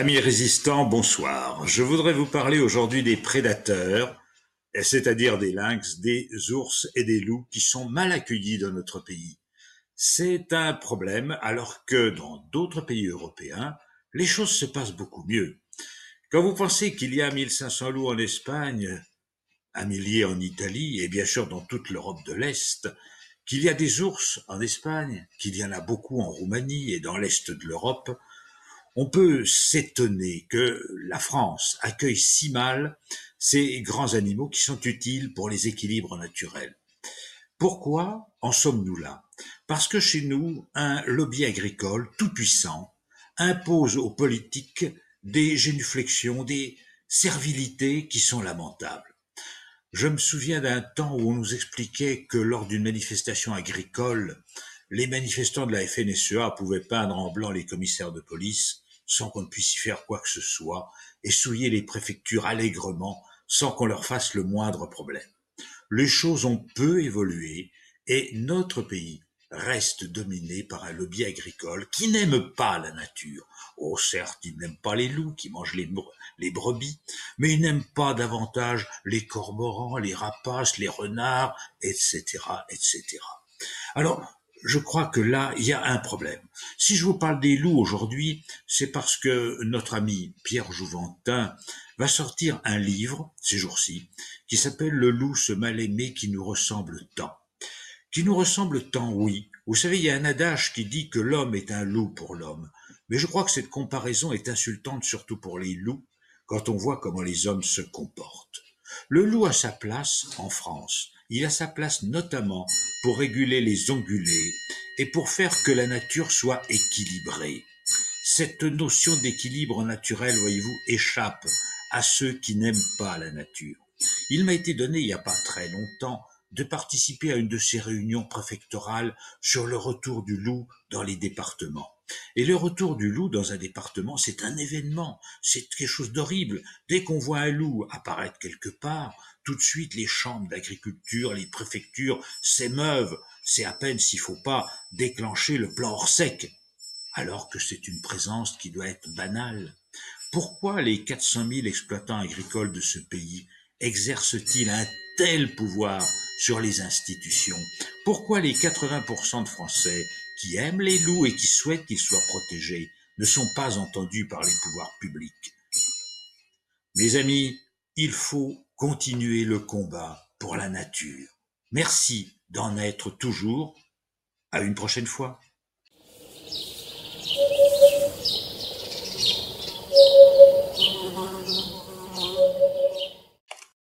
Amis résistants, bonsoir. Je voudrais vous parler aujourd'hui des prédateurs, c'est-à-dire des lynx, des ours et des loups qui sont mal accueillis dans notre pays. C'est un problème alors que dans d'autres pays européens, les choses se passent beaucoup mieux. Quand vous pensez qu'il y a 1500 loups en Espagne, un millier en Italie et bien sûr dans toute l'Europe de l'Est, qu'il y a des ours en Espagne, qu'il y en a beaucoup en Roumanie et dans l'Est de l'Europe, on peut s'étonner que la France accueille si mal ces grands animaux qui sont utiles pour les équilibres naturels. Pourquoi en sommes-nous là? Parce que chez nous, un lobby agricole tout puissant impose aux politiques des génuflexions, des servilités qui sont lamentables. Je me souviens d'un temps où on nous expliquait que lors d'une manifestation agricole, les manifestants de la FNSEA pouvaient peindre en blanc les commissaires de police sans qu'on puisse y faire quoi que ce soit et souiller les préfectures allègrement sans qu'on leur fasse le moindre problème. Les choses ont peu évolué et notre pays reste dominé par un lobby agricole qui n'aime pas la nature. Oh, certes, il n'aime pas les loups qui mangent les, les brebis, mais il n'aime pas davantage les cormorans, les rapaces, les renards, etc., etc. Alors, je crois que là, il y a un problème. Si je vous parle des loups aujourd'hui, c'est parce que notre ami Pierre Jouventin va sortir un livre, ces jours-ci, qui s'appelle Le loup, ce mal-aimé qui nous ressemble tant. Qui nous ressemble tant, oui. Vous savez, il y a un adage qui dit que l'homme est un loup pour l'homme. Mais je crois que cette comparaison est insultante surtout pour les loups, quand on voit comment les hommes se comportent. Le loup a sa place en France. Il a sa place notamment pour réguler les ongulés et pour faire que la nature soit équilibrée. Cette notion d'équilibre naturel, voyez-vous, échappe à ceux qui n'aiment pas la nature. Il m'a été donné il n'y a pas très longtemps de participer à une de ces réunions préfectorales sur le retour du loup dans les départements. Et le retour du loup dans un département, c'est un événement, c'est quelque chose d'horrible. Dès qu'on voit un loup apparaître quelque part, tout de suite les chambres d'agriculture, les préfectures s'émeuvent. C'est à peine s'il faut pas déclencher le plan hors sec, alors que c'est une présence qui doit être banale. Pourquoi les 400 000 exploitants agricoles de ce pays exercent-ils un tel pouvoir sur les institutions? Pourquoi les 80% de Français qui aiment les loups et qui souhaitent qu'ils soient protégés ne sont pas entendus par les pouvoirs publics Mes amis, il faut continuer le combat pour la nature. Merci d'en être toujours. À une prochaine fois.